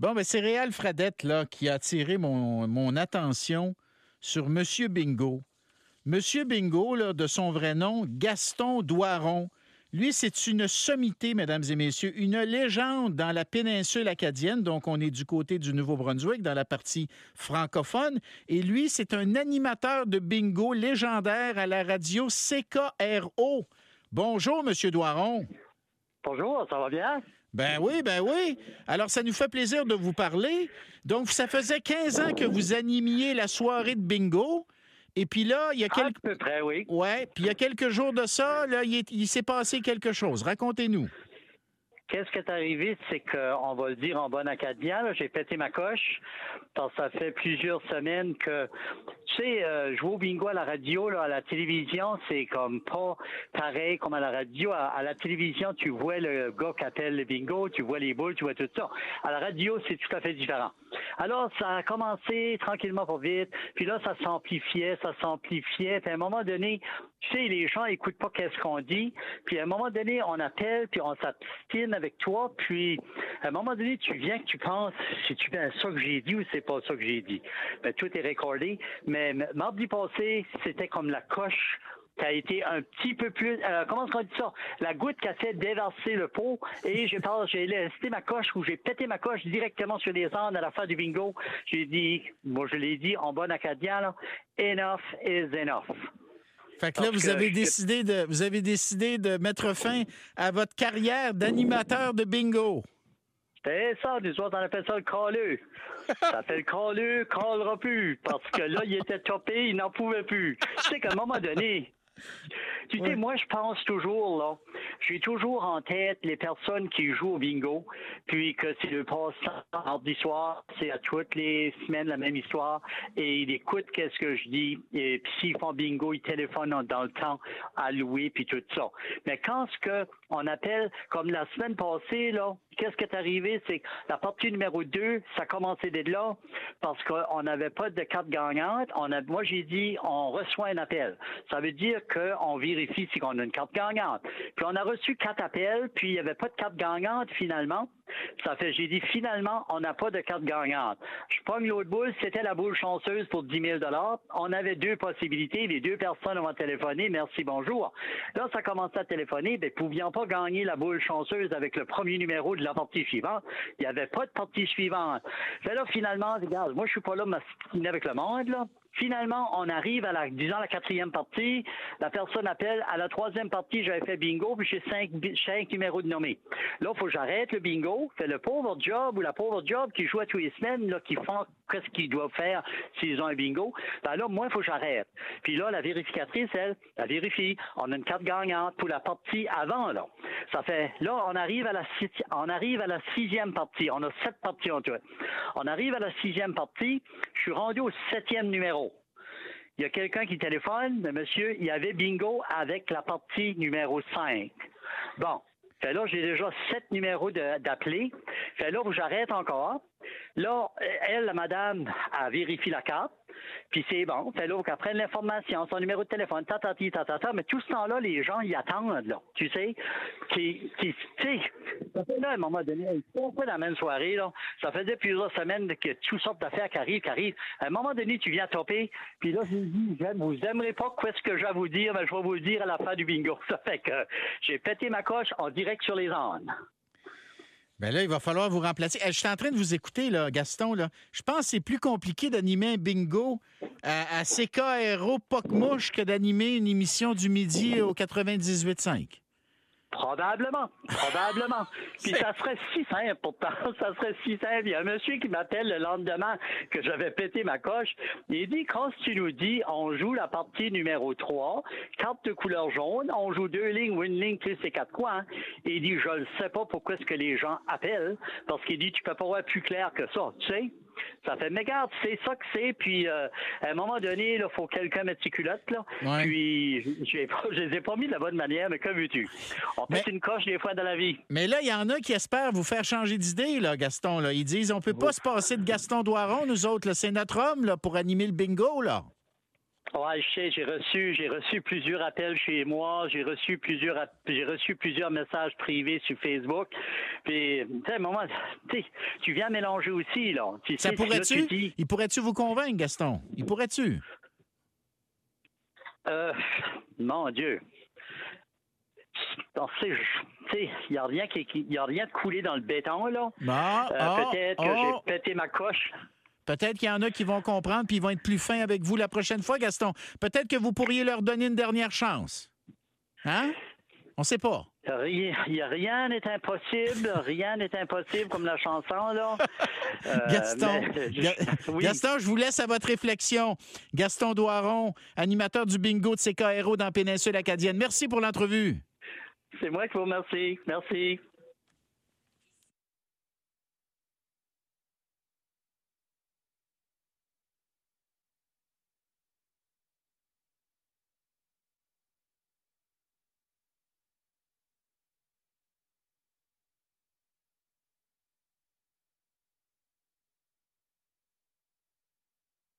Bon, ben c'est Réal Fradette là, qui a attiré mon, attention sur Monsieur Bingo. Monsieur Bingo, de son vrai nom, Gaston Doiron. Lui, c'est une sommité, mesdames et messieurs, une légende dans la péninsule acadienne. Donc, on est du côté du Nouveau-Brunswick, dans la partie francophone. Et lui, c'est un animateur de bingo légendaire à la radio CKRO. Bonjour, Monsieur Doiron. Bonjour, ça va bien? Ben oui, ben oui. Alors, ça nous fait plaisir de vous parler. Donc, ça faisait 15 ans que vous animiez la soirée de bingo. Et puis là, il y a quelques... À peu près, oui. Ouais, puis il y a quelques jours de ça, là, il, est- il s'est passé quelque chose. Racontez-nous. Qu'est-ce qui est arrivé, c'est qu'on va le dire en bon acadien, là, j'ai pété ma coche, parce que ça fait plusieurs semaines que, tu sais, euh, jouer au bingo à la radio, là, à la télévision, c'est comme pas pareil comme à la radio. À, la télévision, tu vois le gars qui appelle le bingo, tu vois les boules, tu vois tout ça. À la radio, c'est tout à fait différent. Alors, ça a commencé tranquillement pas vite, puis là, ça s'amplifiait, ça s'amplifiait, puis à un moment donné, tu sais, les gens écoutent pas qu'est-ce qu'on dit, puis à un moment donné, on appelle, puis on s'abstine avec toi, puis à un moment donné, tu viens que tu penses, c'est-tu bien ça que j'ai dit ou c'est pas ça que j'ai dit? Ben, tout est recordé, mais m- mardi passé, c'était comme la coche qui a été un petit peu plus, euh, comment est-ce qu'on dit ça? La goutte qui a fait déverser le pot et j'ai pas, j'ai laissé ma coche ou j'ai pété ma coche directement sur les ondes à la fin du bingo. J'ai dit, moi je l'ai dit en bon acadien, là, enough is enough. Fait que là, vous avez je- décidé de vous avez décidé de mettre fin à votre carrière d'animateur de bingo. C'est ça, nous autres, on appelle ça le calleux. Ça fait le calleux, callera plus. Parce que là, il était topé, il n'en pouvait plus. Tu sais qu'à un moment donné, tu sais, moi, je pense toujours, là, j'ai toujours en tête les personnes qui jouent au bingo, puis que c'est le passe-temps mardi soir, c'est à toutes les semaines la même histoire, et ils écoutent qu'est-ce que je dis, et puis s'ils font bingo, ils téléphonent dans- dans le temps à louer, puis tout ça. Mais quand ce que on appelle, comme la semaine passée, là, qu'est-ce qui est arrivé, c'est que la partie numéro 2, ça a commencé d'être là, parce qu'on n'avait pas de carte gagnante. On a, moi, j'ai dit, on reçoit un appel. Ça veut dire qu'on vérifie si on a une carte gagnante. Puis on a reçu quatre appels, puis il n'y avait pas de carte gagnante finalement. Ça fait, j'ai dit, finalement, on n'a pas de carte gagnante. Je pogne l'autre boule, c'était la boule chanceuse pour 10 000 On avait deux possibilités. Les deux personnes ont téléphoné. Merci, bonjour. Là, ça commençait à téléphoner. Ben, pouvions pas gagner la boule chanceuse avec le premier numéro de la partie suivante. Il n'y avait pas de partie suivante. Fait là, finalement, regarde, moi, je suis pas là m'assiner avec le monde, là. Finalement, on arrive à la, disons, la quatrième partie. La personne appelle. À la troisième partie, j'avais fait bingo, puis j'ai cinq, cinq numéros de nommés. Là, il faut que j'arrête le bingo. Fait le pauvre job ou la pauvre job qui joue à tous les semaines, là, qui font qu'est-ce qu'ils doivent faire s'ils ont un bingo. Ben là, moi, il faut que j'arrête. Puis là, la vérificatrice, elle, elle vérifie. On a une carte gagnante pour la partie avant, là. Ça fait, là, on arrive à la, la sixième partie. On a sept parties en tout. On arrive à la sixième partie. Je suis rendu au septième numéro. Il y a quelqu'un qui téléphone, mais monsieur, il y avait bingo avec la partie numéro 5. Bon. Fait là, j'ai déjà sept numéros d'appelés. Fait là, j'arrête encore. Là, elle, la madame, elle vérifie la carte. Puis c'est bon. Fait là, qu'elle prenne l'information, son numéro de téléphone, tatati, tatata. Mais tout ce temps-là, les gens, ils attendent, là. Tu sais? Qui, qui, tu sais, là, à un moment donné, c'est pas la même soirée, là. Ça faisait plusieurs semaines que toutes sortes d'affaires qui arrivent, qui arrivent. À un moment donné, tu viens topper. Puis là, je dis, vous aimerez pas qu'est-ce que je vais vous dire, mais je vais vous le dire à la fin du bingo. Ça fait que j'ai pété ma coche en direct sur les ondes. Ben là, il va falloir vous remplacer. Je suis en train de vous écouter, là, Gaston. Là. Je pense que c'est plus compliqué d'animer un bingo à, à CKRO Poc-Mouche que d'animer une émission du midi au 98.5. Probablement, probablement. Puis ça serait si simple pourtant, ça serait si simple. Il y a un monsieur qui m'appelle le lendemain que j'avais pété ma coche. Il dit, quand tu nous dis, on joue la partie numéro 3, carte de couleur jaune, on joue deux lignes ou une ligne plus ces quatre coins. Et il dit, je ne sais pas pourquoi est-ce que les gens appellent, parce qu'il dit, tu peux pas voir plus clair que ça, tu sais. Ça fait, mais regarde, c'est ça que c'est, puis euh, à un moment donné, il faut quelqu'un mettre ses culottes, là. Ouais. Puis, pas- je les ai pas mis de la bonne manière, mais que veux-tu? On Mais- une coche des fois dans la vie. Mais là, il y en a qui espèrent vous faire changer d'idée, là, Gaston. Là. Ils disent on peut pas se passer de Gaston Doiron, nous autres. C'est notre homme là, pour animer le bingo, là. Ouais, je sais, j'ai reçu, j'ai reçu plusieurs appels chez moi, j'ai reçu plusieurs, j'ai reçu plusieurs messages privés sur Facebook. Puis, tu sais, moment, tu viens mélanger aussi, là. Ça pourrait-tu? Il pourrait-tu vous convaincre, Gaston? Il pourrait-tu? Euh, mon Dieu. Tu sais, il n'y a rien qui, y a rien de coulé dans le béton, là. Ah, euh, ah, peut-être que j'ai ah. pété ma coche. Peut-être qu'il y en a qui vont comprendre puis ils vont être plus fins avec vous la prochaine fois, Gaston. Peut-être que vous pourriez leur donner une dernière chance. Hein? On ne sait pas. Rien n'est impossible, rien n'est impossible comme la chanson, là. Euh, Gaston, Gaston, je vous laisse à votre réflexion. Gaston Doiron, animateur du bingo de CKRO dans Péninsule Acadienne. Merci pour l'entrevue. C'est moi qui vous remercie. Merci.